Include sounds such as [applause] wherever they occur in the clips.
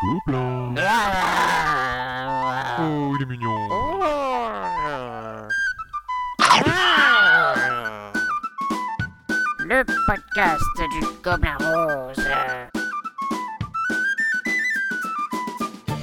Gobelin. Oh, il est mignon. Le podcast du Gobelin Rose.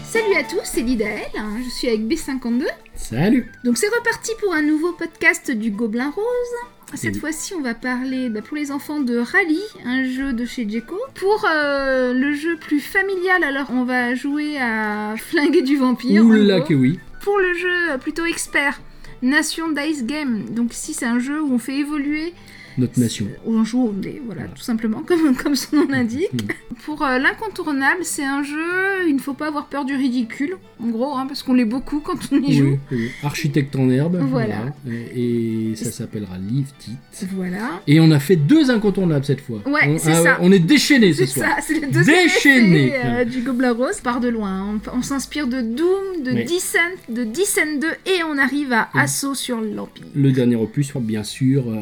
Salut à tous, c'est Lidaël, hein, je suis avec B52. Salut Donc c'est reparti pour un nouveau podcast du Gobelin Rose. Cette fois-ci, on va parler bah, pour les enfants de Rally, un jeu de chez Djeco. Pour euh, le jeu plus familial, alors on va jouer à flinguer du vampire. Oula que oui Pour le jeu euh, plutôt expert, Nation Dice Game. Donc ici, c'est un jeu où on fait évoluer Notre nation. on joue au dé, voilà, Voilà. tout simplement, comme, [laughs] comme son nom l'indique. Mm. Pour euh, l'incontournable, c'est un jeu, il ne faut pas avoir peur du ridicule, en gros, hein, parce qu'on l'est beaucoup quand on y joue. oui. Architecte en herbe. Voilà. Et ça s'appellera Live It. Voilà. Et on a fait deux incontournables cette fois. Ouais, on, c'est ça. On est déchaînés ce C'est soir. ça, c'est le deuxième Déchaîné. effet, euh, du Gobelin Rose. Part de loin, on, on s'inspire de Doom, de Oui. Descent, de Descent 2, et on arrive à. Assaut sur l'Empire. Le dernier opus, bien sûr, euh,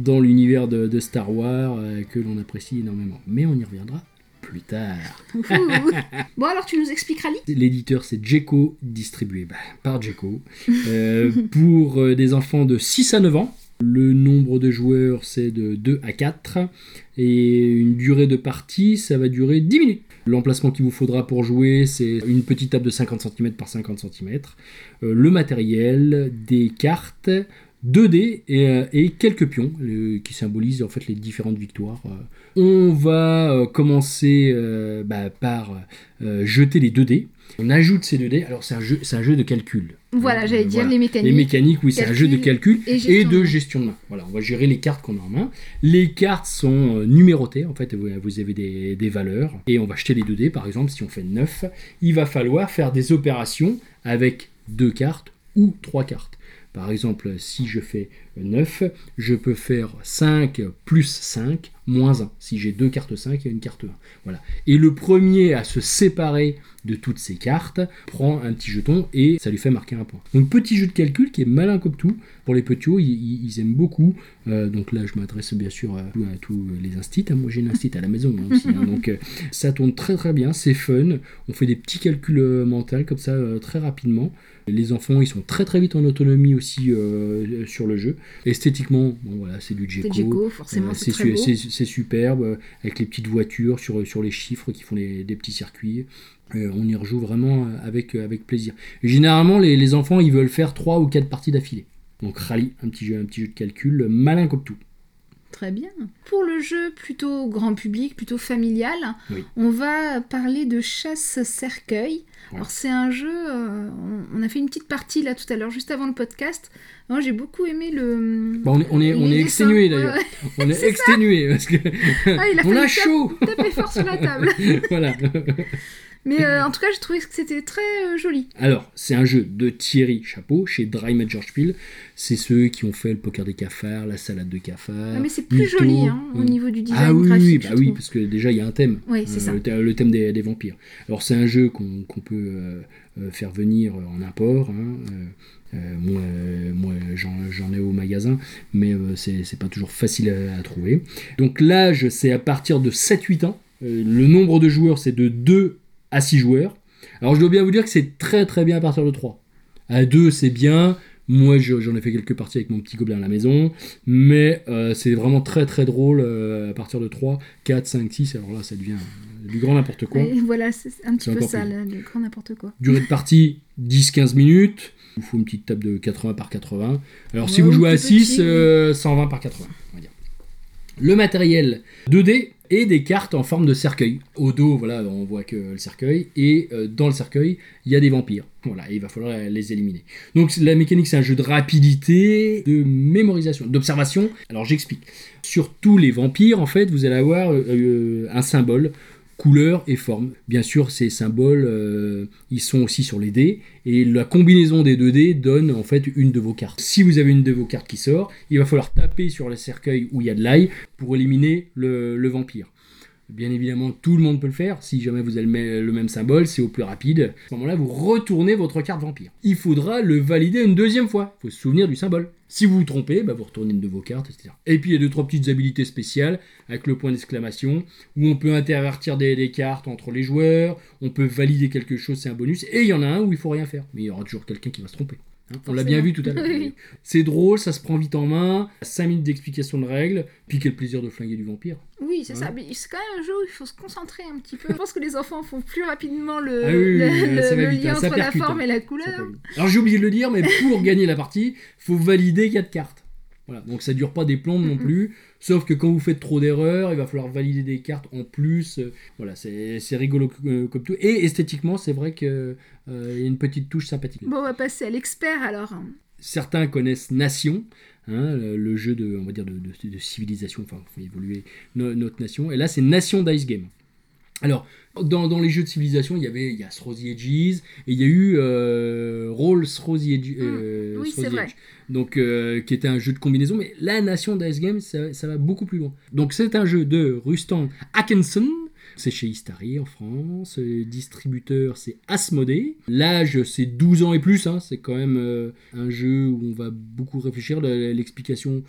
dans l'univers de, de Star Wars, euh, que l'on apprécie énormément. Mais on y reviendra plus tard. Bon, alors tu nous expliqueras, Lee L'éditeur, c'est Jeco, distribué bah, par Jeco, euh, [laughs] pour euh, des enfants de 6 à 9 ans. Le nombre de joueurs, c'est de 2 à 4. Et une durée de partie, ça va durer 10 minutes. L'emplacement qu'il vous faudra pour jouer, c'est une petite table de 50 cm par 50 cm. Euh, le matériel, des cartes, 2 dés et, euh, et quelques pions qui symbolisent en fait les différentes victoires. euh. On va euh, commencer euh, bah, par euh, jeter les 2 dés. On ajoute ces 2 dés. Alors c'est un jeu, c'est un jeu de calcul. Voilà, j'allais dire voilà. les mécaniques. Les mécaniques, oui, c'est un jeu de calcul et de main. gestion de main. Voilà, on va gérer les cartes qu'on a en main. Les cartes sont numérotées, en fait, vous, vous avez des, des valeurs. Et on va jeter les 2 dés, par exemple, si on fait 9, il va falloir faire des opérations avec deux cartes ou trois cartes. Par exemple, si je fais 9, je peux faire 5 plus 5 moins 1. Si j'ai deux cartes 5 et une carte 1. Voilà. Et le premier à se séparer de toutes ces cartes prend un petit jeton et ça lui fait marquer un point. Donc petit jeu de calcul qui est malin comme tout. Pour les petits, ils, ils- ils aiment beaucoup. Euh, donc là, je m'adresse bien sûr à, à tous les instits. hein. Moi, j'ai une instit à la maison hein, aussi. hein. donc euh, ça tourne très très bien, c'est fun. On fait des petits calculs euh, mentaux comme ça très rapidement. Les enfants, ils sont très très vite en autonomie aussi sur le jeu. Esthétiquement, bon voilà, c'est du C'est Djeco. Djeco, forcément, c'est c'est superbe, euh, avec les petites voitures sur, sur les chiffres qui font les- des petits circuits. Euh, on y rejoue vraiment euh, avec, euh, avec plaisir. Et généralement, les, les enfants, ils veulent faire 3 ou 4 parties d'affilée. Donc rallye, un petit jeu, un petit jeu de calcul, euh, malin comme tout. Très bien. Pour le jeu plutôt grand public, plutôt familial, Oui. on va parler de chasse-cercueil. Alors c'est un jeu, euh, on, on a fait une petite partie là tout à l'heure, juste avant le podcast. Moi j'ai beaucoup aimé le... Bon, on est, on est, est exténué d'ailleurs. On est, [laughs] exténué parce que Ah, il a on a chaud. taper fort sur la table. [laughs] voilà. [laughs] Mais euh, en tout cas, j'ai trouvé que c'était très euh, joli. Alors, c'est un jeu de Thierry Chapeau chez Dry Major Spiel. C'est ceux qui ont fait le poker des cafards, la salade de cafards. Ah, mais c'est plus joli hein, au niveau du design Ah oui, oui, bah oui, parce que déjà il y a un thème. Oui, c'est Euh, ça. Le, thème- des, des vampires. Alors c'est un jeu qu'on qu'on peut faire venir en import. hein, euh, moi, euh, moi j'en ai au magasin, mais euh, c'est c'est pas toujours facile à, à trouver. Donc l'âge, c'est à partir de 7-8 ans. Le nombre de joueurs, c'est de 2 à 6 joueurs. Alors je dois bien vous dire que c'est très très bien à partir de 3. À 2, c'est bien. Moi, je- j'en ai fait quelques parties avec mon petit gobelin à la maison, mais euh, c'est vraiment très très drôle euh, à partir de 3, 4, 5, 6. Alors là, ça devient du grand n'importe quoi. Et voilà, c'est un petit peu ça, du grand n'importe quoi. Durée de partie 10-15 minutes. Il vous faut une petite table de 80 par 80. Alors si vous ou jouez à plus 6, petit, euh, 120 par 80. On va dire. Le matériel 2D et des cartes en forme de cercueil. Au dos, voilà, on voit que le cercueil. Et euh, dans le cercueil, il y a des vampires. Voilà, il va falloir les éliminer. Donc la mécanique, c'est un jeu de rapidité, de mémorisation, d'observation. Alors j'explique. Sur tous les vampires, en fait, vous allez avoir euh, euh, un symbole couleur et forme. Bien sûr, ces symboles, euh, ils sont aussi sur les dés, et la combinaison des deux dés donne en fait une de vos cartes. Si vous avez une de vos cartes qui sort, il va falloir taper sur le cercueil où il y a de l'ail pour éliminer le vampire. Bien évidemment, tout le monde peut le faire. Si jamais vous avez le mê- le même symbole, c'est au plus rapide. À ce moment-là, vous retournez votre carte vampire. Il faudra le valider une deuxième fois. Il faut se souvenir du symbole. Si vous vous trompez, bah, vous retournez une de vos cartes, etc. Et puis il y a deux, trois petites habilités spéciales avec le point d'exclamation où on peut intervertir des, des cartes entre les joueurs, on peut valider quelque chose, c'est un bonus. Et il y en a un où il faut rien faire. Mais il y aura toujours quelqu'un qui va se tromper. Hein. On l'a bien vu tout à l'heure. [laughs] Oui. C'est drôle, ça se prend vite en main. 5 minutes d'explication de règles. Puis quel plaisir de flinguer du vampire. Oui, c'est ça. Mais c'est quand même un jeu où il faut se concentrer un petit peu. Je pense que les enfants font plus rapidement le, Ah oui, oui, le- oui, le- ça va le vite, lien hein, entre la forme hein. et la couleur. Alors j'ai oublié de le dire, mais pour gagner la partie, faut valider 4 cartes. Voilà, donc ça dure pas des plombes non plus. Sauf que quand vous faites trop d'erreurs, il va falloir valider des cartes en plus. Euh, Voilà, c'est c'est rigolo euh, comme tout. Et esthétiquement, c'est vrai qu'il y a une petite touche sympathique. Bon, on va passer à l'expert alors. Certains connaissent Nation, hein, le, le jeu de, on va dire de, de- de civilisation, enfin, faut évoluer no- notre nation. Et là, c'est Nation Dice Game. Alors, dans, dans les jeux de civilisation, il y avait il y a Edges et il y a eu euh, Roll Throw the Edge, euh, oui, c'est vrai. Donc euh, qui était un jeu de combinaison. Mais la Nation Dice Game, ça, ça va beaucoup plus loin. Donc, c'est un jeu de Rustan Atkinson. C'est chez Istari en France. Le distributeur, c'est Asmodée. L'âge, c'est 12 ans et plus. hein. C'est quand même euh, un jeu où on va beaucoup réfléchir. Le- L'explication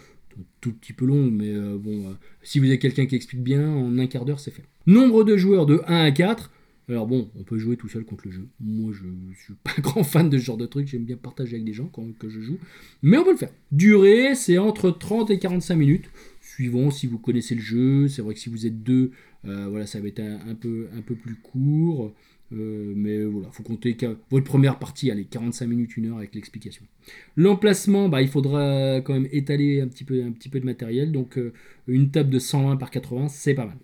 tout petit peu longue, mais euh, bon, euh, si vous avez quelqu'un qui explique bien, en un quart d'heure, c'est fait. Nombre de joueurs de 1 à 4. Alors bon, on peut jouer tout seul contre le jeu. Moi, je, je suis pas [laughs] grand fan de ce genre de truc. J'aime bien partager avec des gens quand que je joue. Mais on peut le faire. Durée, c'est entre 30 et 45 minutes. Suivant si vous connaissez le jeu. C'est vrai que si vous êtes deux, euh, voilà, ça va être un peu, un peu plus court. Euh, mais voilà, faut compter que votre première partie, allez, 45 minutes, une heure avec l'explication. L'emplacement, bah, il faudra quand même étaler un petit peu, un petit peu de matériel. Donc euh, une table de 120 par 80, c'est pas mal.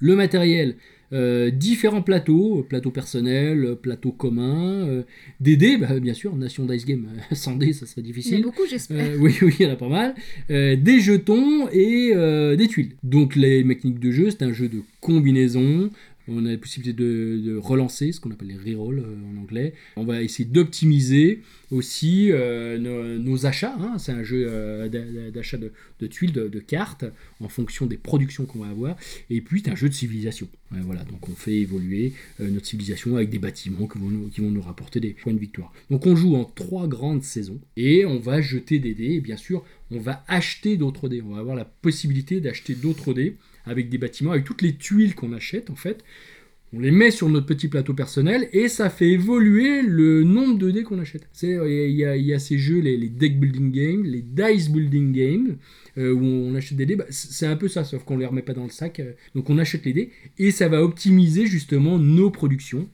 Le matériel, euh, différents plateaux, plateau personnel, plateau commun, des dés, bah, bien sûr, Nation Dice Game, [laughs] sans dés, ça serait Il y en a difficile. beaucoup, j'espère. Oui, oui, il y en a pas mal. Des jetons et des tuiles. Donc les mécaniques de jeu, c'est un jeu de combinaison. On a la possibilité de, relancer, ce qu'on appelle les rerolls euh, en anglais. On va essayer d'optimiser aussi euh, nos, achats. hein. C'est un jeu euh, d'a- d'achat de, tuiles, de, cartes, en fonction des productions qu'on va avoir. Et puis, c'est un jeu de civilisation. Voilà, donc on fait évoluer notre civilisation avec des bâtiments qui vont, nous, qui vont nous rapporter des points de victoire. Donc on joue en trois grandes saisons et on va jeter des dés. Et bien sûr, on va acheter d'autres dés. On va avoir la possibilité d'acheter d'autres dés avec des bâtiments, avec toutes les tuiles qu'on achète en fait. On les met sur notre petit plateau personnel et ça fait évoluer le nombre de dés qu'on achète. C'est- Il y, a- ces jeux, les, deck building games, les dice building games, euh, où on achète des dés. Bah, c'est un peu ça, sauf qu'on ne les remet pas dans le sac. euh, donc on achète les dés et ça va optimiser justement nos productions.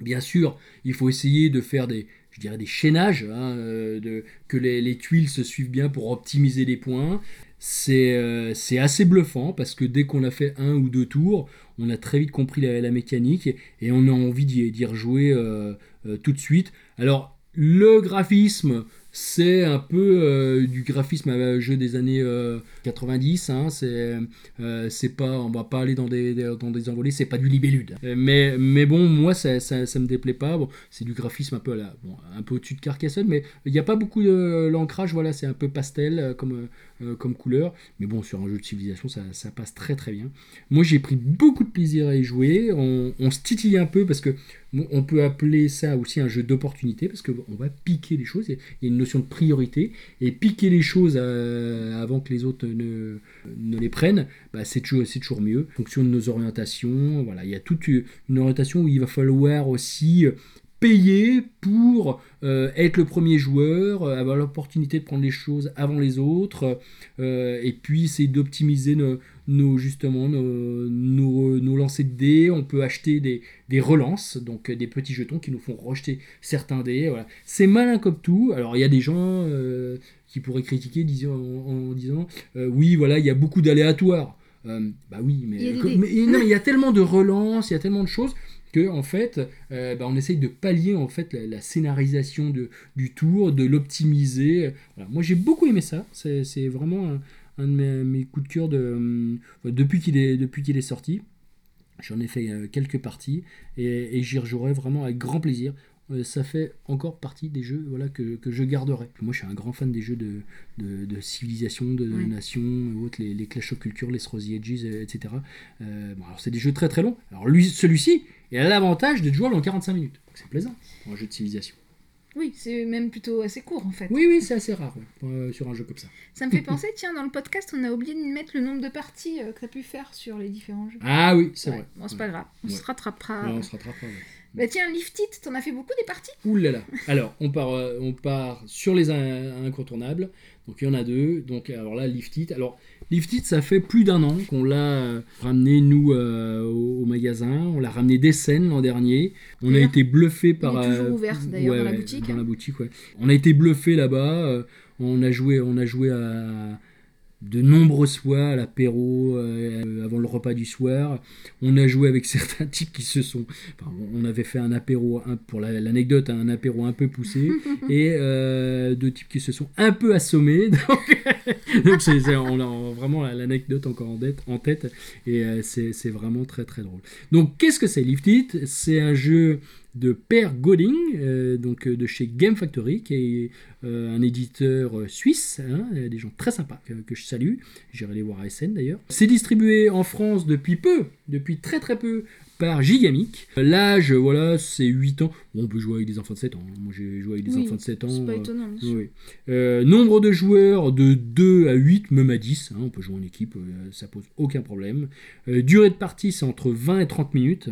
Bien sûr, il faut essayer de faire des, je dirais des chaînages, hein, euh, que les, les tuiles se suivent bien pour optimiser les points. C'est euh, c'est assez bluffant parce que dès qu'on a fait un ou deux tours, on a très vite compris la, mécanique et on a envie d'y rejouer euh, tout de suite. Alors, le graphisme, c'est un peu euh, du graphisme à jeu des années euh, 90. Hein, c'est euh, c'est pas, on va pas aller dans des, dans des envolées, c'est pas du libellude. Euh, Mais, mais bon, moi, ça, ça, ça me déplaît pas. Bon, c'est du graphisme un peu, à bon, un peu au-dessus de Carcassonne, mais il n'y a pas beaucoup de l'ancrage. Voilà, c'est un peu pastel euh, comme, euh, comme couleur. Mais bon, sur un jeu de civilisation, ça, ça passe très très bien. Moi, j'ai pris beaucoup de plaisir à y jouer. On, on se titille un peu parce que on peut appeler ça aussi un jeu d'opportunité parce qu'on va piquer les choses. Il y a- une notion de priorité et piquer les choses euh, avant que les autres ne, ne les prennent, bah, c'est toujours, c'est toujours mieux. En fonction de nos orientations, voilà, il y a toute une orientation où il va falloir aussi payer pour euh, être le premier joueur, euh, avoir l'opportunité de prendre les choses avant les autres, euh, et puis c'est d'optimiser nos, nos- justement nos, nos, nos lancers de dés. On peut acheter des, des relances, donc des petits jetons qui nous font rejeter certains dés. Voilà. C'est malin comme tout. Alors il y a des gens qui pourraient critiquer disant, en, en disant oui voilà il y a beaucoup d'aléatoires. Bah oui mais, Il y a mais- non, mais il y a tellement de relances, il y a tellement de choses que en fait euh, bah, on essaye de pallier en fait la, la scénarisation de, du tour, de l'optimiser. Voilà. Moi j'ai beaucoup aimé ça. C'est vraiment un, un de mes, mes coups de cœur de, hum, depuis qu'il est, depuis qu'il est sorti. J'en ai fait euh, quelques parties et, et j'y rejouerai vraiment avec grand plaisir. euh, ça fait encore partie des jeux voilà, que, que je garderai. Moi, je suis un grand fan des jeux de, de, de civilisation, de Ouais. nation, autres, les, les Clash of Culture, les Rosy Edges, euh, etc. Euh, bon, alors, c'est des jeux très très longs. Alors, lui, celui-ci, il a l'avantage d'être jouable en 45 minutes. Donc, c'est plaisant pour un jeu de civilisation. Oui, c'est même plutôt assez court en fait. Oui, oui, c'est assez rare ouais, euh, sur un jeu comme ça. Ça me fait penser, tiens, dans le podcast, on a oublié de mettre le nombre de parties euh, que tu as pu faire sur les différents jeux. Ah oui, c'est Ouais, vrai. Bon, c'est Ouais. pas grave, on se rattrapera. Ouais, on se rattrapera. Bah tiens, Lift It, t'en as fait beaucoup des parties? Ouh là là. Alors, on part, euh, on part sur les in- incontournables. Donc, il y en a deux. Donc, alors là, Lift It. Alors, Lift It, ça fait plus d'un an qu'on l'a euh, ramené, nous, euh, au, au magasin. On l'a ramené des scènes l'an dernier. On a été bluffé par. est toujours euh, ouvert, d'ailleurs, dans la boutique, Dans la boutique, ouais. On a été bluffé là-bas. on a joué, on a joué à de nombreux soirs à l'apéro euh, avant le repas du soir. On a joué avec [laughs] certains types qui se sont. enfin, on avait fait un apéro, un- pour la- l'anecdote, un apéro un peu poussé, [laughs] et euh, deux types qui se sont un peu assommés. [laughs] Donc, donc on a vraiment l'anecdote encore en tête, en tête et euh, c'est c'est vraiment très très drôle. Donc qu'est-ce que c'est Lift It C'est un jeu de Per Goding, euh, donc euh, de chez Game Factory, qui est euh, un éditeur euh, suisse, hein, des gens très sympas que, que je salue. J'irai les voir à SN d'ailleurs. C'est distribué en France depuis peu, depuis très très peu, par Gigamic. L'âge, voilà, c'est 8 ans. Bon, on peut jouer avec des enfants de 7 ans. hein. Moi j'ai joué avec des Oui, enfants de 7 ans. C'est pas euh, étonnant. bien sûr. oui. Euh, nombre de joueurs de 2 à 8, même à 10. hein, on peut jouer en équipe, euh, ça pose aucun problème. Euh, durée de partie, c'est entre 20 et 30 minutes.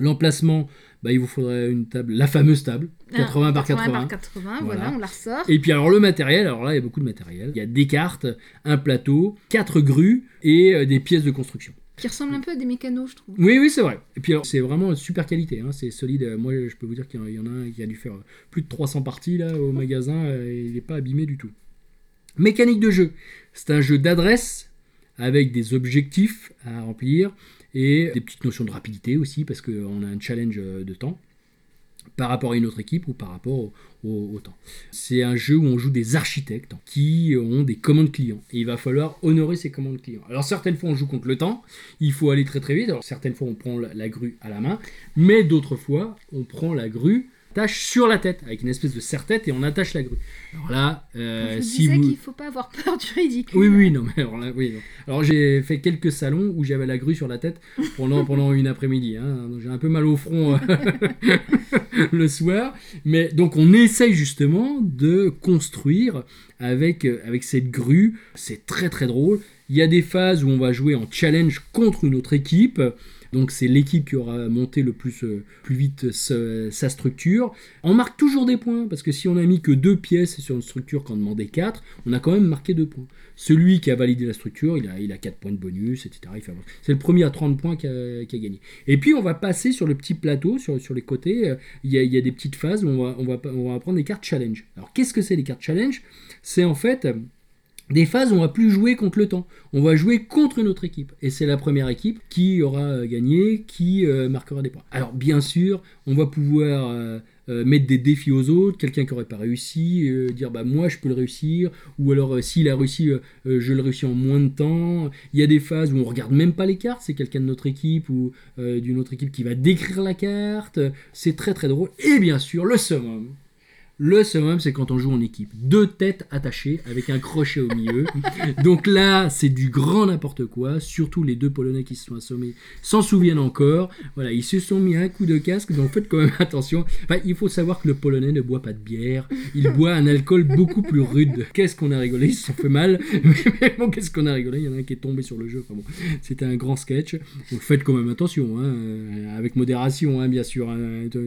L'emplacement, bah, il vous faudrait une table, la fameuse table, 80 Ah, par 80. par 80, voilà, Voilà. on la ressort. Et puis alors le matériel, alors là il y a beaucoup de matériel. Il y a des cartes, un plateau, quatre grues et euh, des pièces de construction. Qui ressemble un peu à des mécanos, je trouve. Oui, oui, c'est vrai. Et puis alors, c'est vraiment super qualité, hein, c'est solide. Euh, Moi, je peux vous dire qu'il y en- a un qui a dû faire euh, plus de 300 parties là au magasin, et il n'est pas abîmé du tout. Mécanique de jeu, c'est un jeu d'adresse avec des objectifs à remplir et des petites notions de rapidité aussi parce qu'on a un challenge euh, de temps par rapport à une autre équipe ou par rapport au, temps. C'est un jeu où on joue des architectes qui ont des commandes clients et il va falloir honorer ces commandes clients. Alors certaines fois on joue contre le temps, il faut aller très très vite, alors certaines fois on prend la grue à la main, mais d'autres fois on prend la grue attache sur la tête avec une espèce de serre-tête et on attache la grue. Alors là, euh, je si disais vous... qu'il faut pas avoir peur du ridicule. Oui, oui, non, mais alors là, oui. non. Alors j'ai fait quelques salons où j'avais la grue sur la tête pendant, pendant une après-midi. hein. J'ai un peu mal au front euh, [laughs] le soir. Mais donc on essaye justement de construire avec, euh, avec cette grue. C'est très très drôle. Il y a des phases où on va jouer en challenge contre une autre équipe. Donc c'est l'équipe qui aura monté le plus, euh, vite ce- sa structure. On marque toujours des points, parce que si on a mis que deux pièces sur une structure quand on demandait 4, on a quand même marqué deux points. Celui qui a validé la structure, il a, il a 4 points de bonus, etc. C'est le premier à 30 points qui a, gagné. Et puis on va passer sur le petit plateau, sur, les côtés, euh, il y, a, des petites phases où on va, on va, prendre des cartes challenge. Alors qu'est-ce que c'est les cartes challenge? C'est en fait euh, des phases où on va plus jouer contre le temps. On va jouer contre une autre équipe. Et c'est la première équipe qui aura euh, gagné, qui euh, marquera des points. Alors bien sûr, on va pouvoir euh, mettre des défis aux autres. Quelqu'un qui n'aurait pas réussi, dire bah moi je peux le réussir. Ou alors s'il a réussi, je le réussis en moins de temps. Il y a des phases où on regarde même pas les cartes. C'est quelqu'un de notre équipe ou d'une autre équipe qui va décrire la carte. C'est très très drôle. Et bien sûr, le summum. Le summum, c'est quand on joue en équipe. Deux têtes attachées avec un crochet au milieu. [laughs] Donc là, c'est du grand n'importe quoi. Surtout les deux Polonais qui se sont assommés s'en souviennent encore. Voilà, ils se sont mis un coup de casque. Donc faites quand même [laughs] attention. Enfin, il faut savoir que le Polonais ne boit pas de bière. Il [laughs] boit un alcool beaucoup plus rude. Qu'est-ce qu'on a rigolé? Ils se sont fait mal. Mais bon, qu'est-ce qu'on a rigolé? Il y en a un qui est tombé sur le jeu. Enfin bon, c'était un grand sketch. Donc faites quand même attention. hein, euh, avec modération, hein, bien sûr. hein,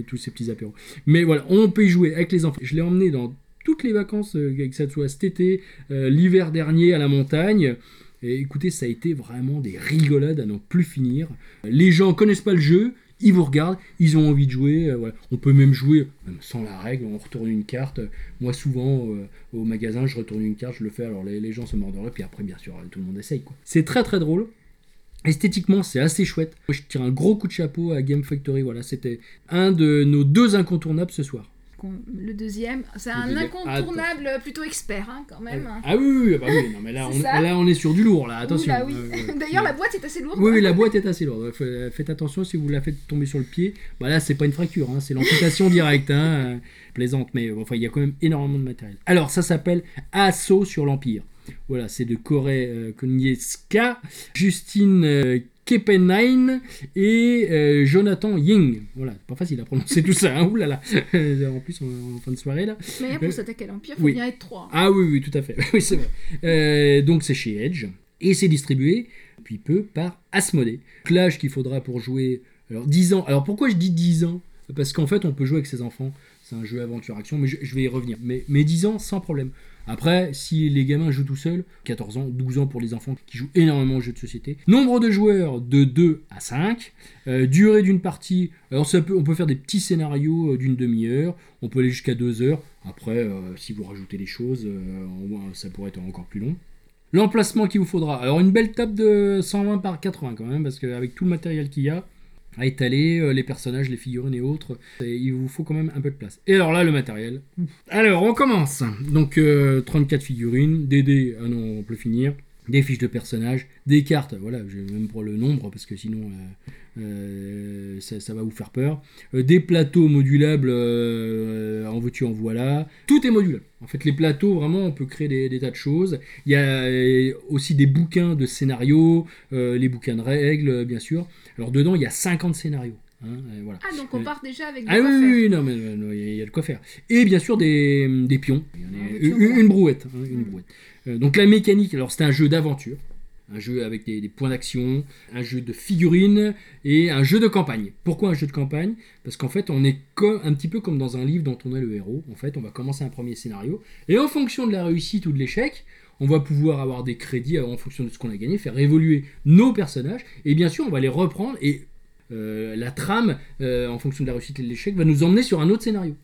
tous ces petits apéros. Mais voilà, on peut y jouer avec les enfants. Je l'ai emmené dans toutes les vacances, euh, que ça soit cet été, euh, l'hiver dernier à la montagne. Et écoutez, ça a été vraiment des rigolades à n'en plus finir. Les gens connaissent pas le jeu, ils vous regardent, ils ont envie de jouer. euh. On peut même jouer sans la règle, on retourne une carte. Moi, souvent, au magasin, je retourne une carte, je le fais, alors les, gens se mordent puis après, bien sûr, tout le monde essaye. C'est très très drôle. Esthétiquement, c'est assez chouette. Moi, je tire un gros coup de chapeau à Game Factory. Voilà, c'était un de nos deux incontournables ce soir. Le deuxième. C'est un deuxième. incontournable plutôt expert hein, quand même. Ah oui, oui, oui, bah oui, non, mais là, on, ça. là on est sur du lourd, là, attention. Oui. Euh, [laughs] D'ailleurs, la boîte est assez lourde. Oui, oui, la boîte est assez lourde. Fa- Faites attention si vous la faites tomber sur le pied. Bah là, c'est pas une fracture, hein, c'est l'amputation [laughs] directe. Hein, euh, plaisante, mais euh, enfin, il y a quand même énormément de matériel. Alors, ça s'appelle Assaut sur l'Empire. Voilà, c'est de Corée euh, Konietzka, Justine euh, Kepenain et euh, Jonathan Ying. Voilà, c'est pas facile à prononcer tout ça. Hein, oulala. en plus, en, en fin de soirée là. Mais Euh, pour s'attaquer à l'Empire, faut oui. bien être trois. Ah oui, oui, tout à fait. [laughs] Oui, c'est vrai. Euh, donc c'est chez Edge. Et c'est distribué depuis peu par Asmodee. L'âge qu'il faudra pour jouer. Alors 10 ans. Alors pourquoi je dis 10 ans? Parce qu'en fait on peut jouer avec ses enfants. C'est un jeu aventure-action, mais je, je vais y revenir. Mais, mais 10 ans sans problème. Après, si les gamins jouent tout seuls, 14 ans, 12 ans pour les enfants qui jouent énormément aux jeux de société. Nombre de joueurs de 2 à 5. Euh, durée d'une partie, alors on peut faire des petits scénarios euh, d'une demi-heure, on peut aller jusqu'à 2 heures. Après, euh, si vous rajoutez des choses, ça pourrait être encore plus long. L'emplacement qu'il vous faudra. Alors une belle table de 120 par 80 quand même, parce qu'avec tout le matériel qu'il y a, à étaler, euh, les personnages, les figurines et autres, et il vous faut quand même un peu de place. Et alors là, le matériel. Alors, on commence. Donc, euh, 34 figurines, des dés, ah non, on peut finir, des fiches de personnages, des cartes, voilà, je vais même pour le nombre, parce que sinon, euh, euh, ça, va vous faire peur. Euh, des plateaux modulables, en veux-tu, en voilà. Tout est modulable. En fait, les plateaux, vraiment, on peut créer des, tas de choses. Il y a aussi des bouquins de scénarios, les bouquins de règles, bien sûr. Alors, dedans, il y a 50 scénarios. Hein, voilà. Ah, donc on Euh, part déjà avec Ah des quoi oui, oui, non, mais euh, il y, a- de quoi faire. Et bien sûr des, des pions. Il y en a Ah, une, brouette. hein, une Mm. brouette. Euh, donc la mécanique, alors c'est un jeu d'aventure, un jeu avec des, des points d'action, un jeu de figurines et un jeu de campagne. Pourquoi un jeu de campagne? Parce qu'en fait on est un petit peu comme dans un livre dont on est le héros. En fait on va commencer un premier scénario et en fonction de la réussite ou de l'échec, on va pouvoir avoir des crédits en fonction de ce qu'on a gagné, faire évoluer nos personnages et bien sûr on va les reprendre et euh, la trame, euh, en fonction de la réussite et de l'échec, va nous emmener sur un autre scénario.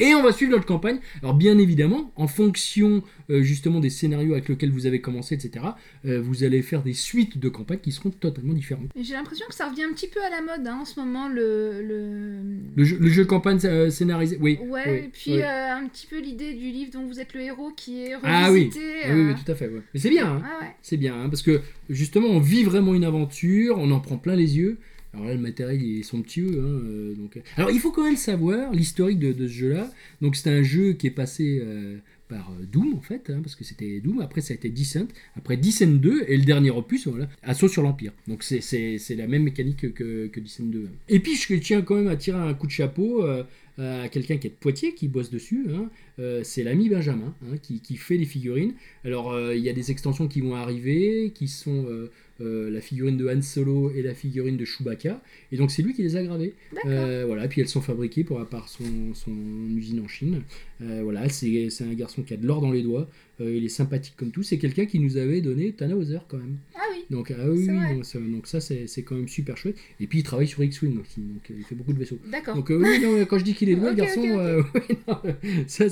Et on va suivre notre campagne. Alors bien évidemment, en fonction euh, justement des scénarios avec lesquels vous avez commencé, etc., euh, vous allez faire des suites de campagnes qui seront totalement différentes. J'ai l'impression que ça revient un petit peu à la mode hein, en ce moment, le... le... Le jeu, le jeu campagne euh, scénarisé, oui. Ouais, oui, et puis oui. un petit peu l'idée du livre dont vous êtes le héros qui est Ah oui. revisité. Ah oui, oui, tout à fait. ouais. Mais c'est bien, hein. Ah ouais. c'est bien, hein, parce que justement, on vit vraiment une aventure, on en prend plein les yeux. Alors là, le matériel, ils sont petits, eux, hein, euh, donc... Alors, il faut quand même savoir l'historique de, de ce jeu-là. Donc, c'est un jeu qui est passé euh, par euh, Doom, en fait, hein, parce que c'était Doom. Après, ça a été Descent. Après, Descent 2, et le dernier opus, voilà, Assaut sur l'Empire. Donc, c'est- c'est la même mécanique que, que Descent 2. Et puis, je tiens quand même à tirer un coup de chapeau euh, à quelqu'un qui est de Poitiers, qui bosse dessus. hein. Euh, c'est l'ami Benjamin, hein, qui, qui fait les figurines. Alors, euh, il y a des extensions qui vont arriver, qui sont euh, la figurine de Han Solo et la figurine de Chewbacca. Et donc, c'est lui qui les a gravées. Voilà, puis elles sont fabriquées pour, par son, son usine en Chine. Voilà, c'est un garçon qui a de l'or dans les doigts. Il est sympathique comme tout. C'est quelqu'un qui nous avait donné Tannhauser quand même. Ah oui. Donc, ah oui, donc ça, donc ça, c'est quand même super chouette. Et puis il travaille sur X-Wing donc il fait beaucoup de vaisseaux. D'accord. Donc oui, non, quand je dis qu'il est doué, le garçon, [laughs] non, ça,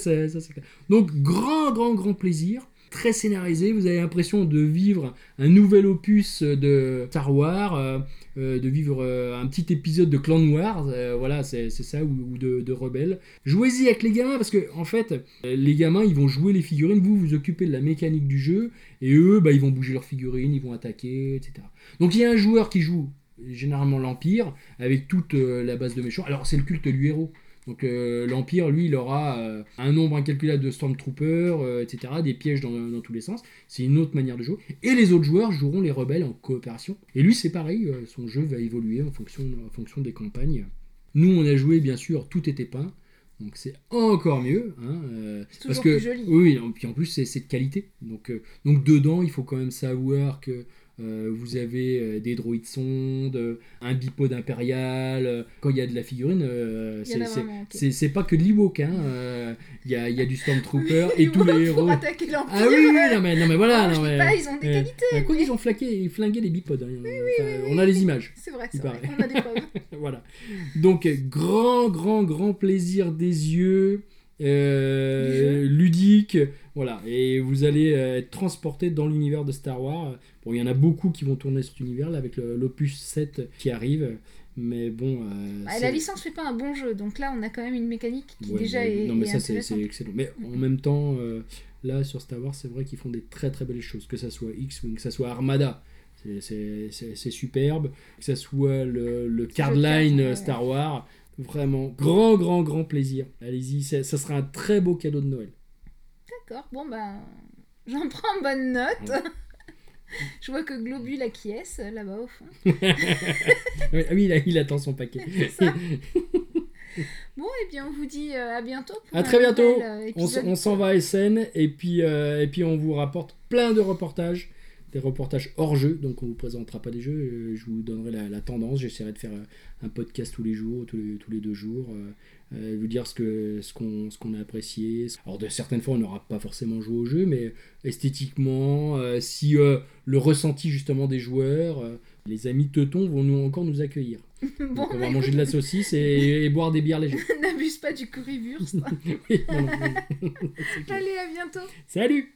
Donc grand, grand, grand plaisir. Très scénarisé, vous avez l'impression de vivre un nouvel opus de Star Wars, euh, euh, de vivre euh, un petit épisode de Clan Wars, voilà, c'est ça, ou, de, de. Jouez-y avec les gamins, parce que en fait, les gamins, ils vont jouer les figurines, vous vous occupez de la mécanique du jeu, et eux, bah, ils vont bouger leurs figurines, ils vont attaquer, etc. Donc il y a un joueur qui joue généralement l'Empire, avec toute la base de méchants. Alors c'est le culte du héros. Donc euh, l'Empire, lui, il aura euh, un nombre incalculable de Stormtroopers, euh, etc., des pièges dans, dans tous les sens. C'est une autre manière de jouer. Et les autres joueurs joueront les rebelles en coopération. Et lui, c'est pareil, son jeu va évoluer en fonction, en fonction des campagnes. Nous, on a joué, bien sûr, tout était peint. Donc c'est encore mieux. Hein, C'est parce que, plus joli. Oui, et puis en plus, c'est c'est de qualité. Donc, donc dedans, il faut quand même savoir que euh, vous avez euh, des droïdes sondes, euh, un bipode impérial. quand il y a de la figurine, euh, c'est- pas que de l'Ewok. Hein, euh, Il y, a, y a du Stormtrooper Oui, et tous les héros. Ah oui, non mais, non, mais voilà. Ah, non, mais, pas, ils ont des qualités. quoi mais- qu'ils ont flaqué, flingué les bipodes. hein, enfin, On a les images. C'est vrai, vrai. On a des preuves. [laughs] voilà. Donc, grand, grand, grand plaisir des yeux, euh, ludique, voilà. Et vous allez euh, être transporté dans l'univers de Star Wars. Bon, il y en a beaucoup qui vont tourner cet univers là avec l'opus 7 qui arrive. Mais bon. euh, Bah, la licence fait pas un bon jeu, donc là on a quand même une mécanique qui Ouais, déjà mais- est. Non, mais est ça, c'est excellent. Mais en même temps, euh, là, sur Star Wars, c'est vrai qu'ils font des très très belles choses. Que ça soit X-Wing, que ça soit Armada, c'est- superbe. Que ça soit le, le Cardline. Star Wars, vraiment, grand, grand, grand plaisir. Allez-y, ça ça sera un très beau cadeau de Noël. D'accord, bon bah j'en prends bonne note. Ouais. [laughs] Je vois que Globule acquiesce là-bas au fond. [laughs] Ah oui, il, a- il attend son paquet. Ça. [laughs] Bon, et bien on vous dit euh, à bientôt. Pour À très bientôt. euh, on s'en va à SN et puis, euh, et puis on vous rapporte plein de reportages, des reportages hors jeu, donc on vous présentera pas des jeux, euh, je vous donnerai la, la tendance, j'essaierai de faire euh, un podcast tous les jours, tous les, tous les deux jours, euh, vous dire ce qu'on a apprécié. Alors de certaines fois on n'aura pas forcément joué au jeu, mais esthétiquement, euh, si euh, le ressenti justement des joueurs, les amis teutons vont nous encore nous accueillir. bon, [laughs] Donc on va manger de la saucisse et, [laughs] et boire des bières légères. n'abuse pas du currywurst. [laughs] Oui. Allez, à bientôt. Salut